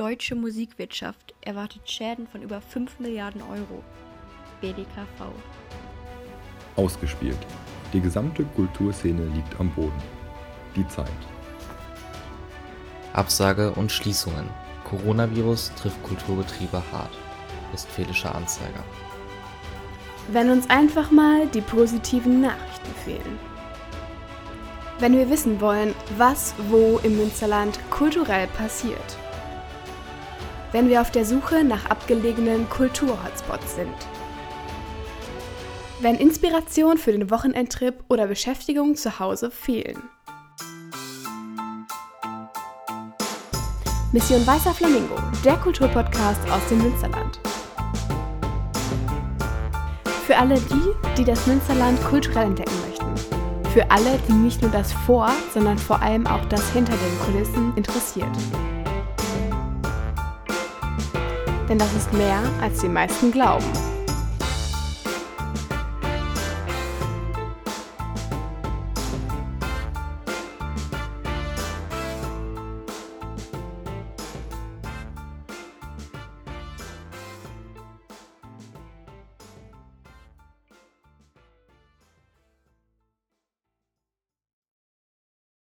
deutsche Musikwirtschaft erwartet Schäden von über 5 Milliarden Euro. BDKV. Ausgespielt. Die gesamte Kulturszene liegt am Boden. Die Zeit. Absage und Schließungen. Coronavirus trifft Kulturbetriebe hart. Westfälischer Anzeiger. Wenn uns einfach mal die positiven Nachrichten fehlen. Wenn wir wissen wollen, was wo im Münsterland kulturell passiert. Wenn wir auf der Suche nach abgelegenen Kulturhotspots sind. Wenn Inspiration für den Wochenendtrip oder Beschäftigung zu Hause fehlen. Mission Weißer Flamingo, der Kulturpodcast aus dem Münsterland. Für alle die, die das Münsterland kulturell entdecken möchten. Für alle, die nicht nur das Vor, sondern vor allem auch das Hinter den Kulissen interessiert. Denn das ist mehr, als die meisten glauben.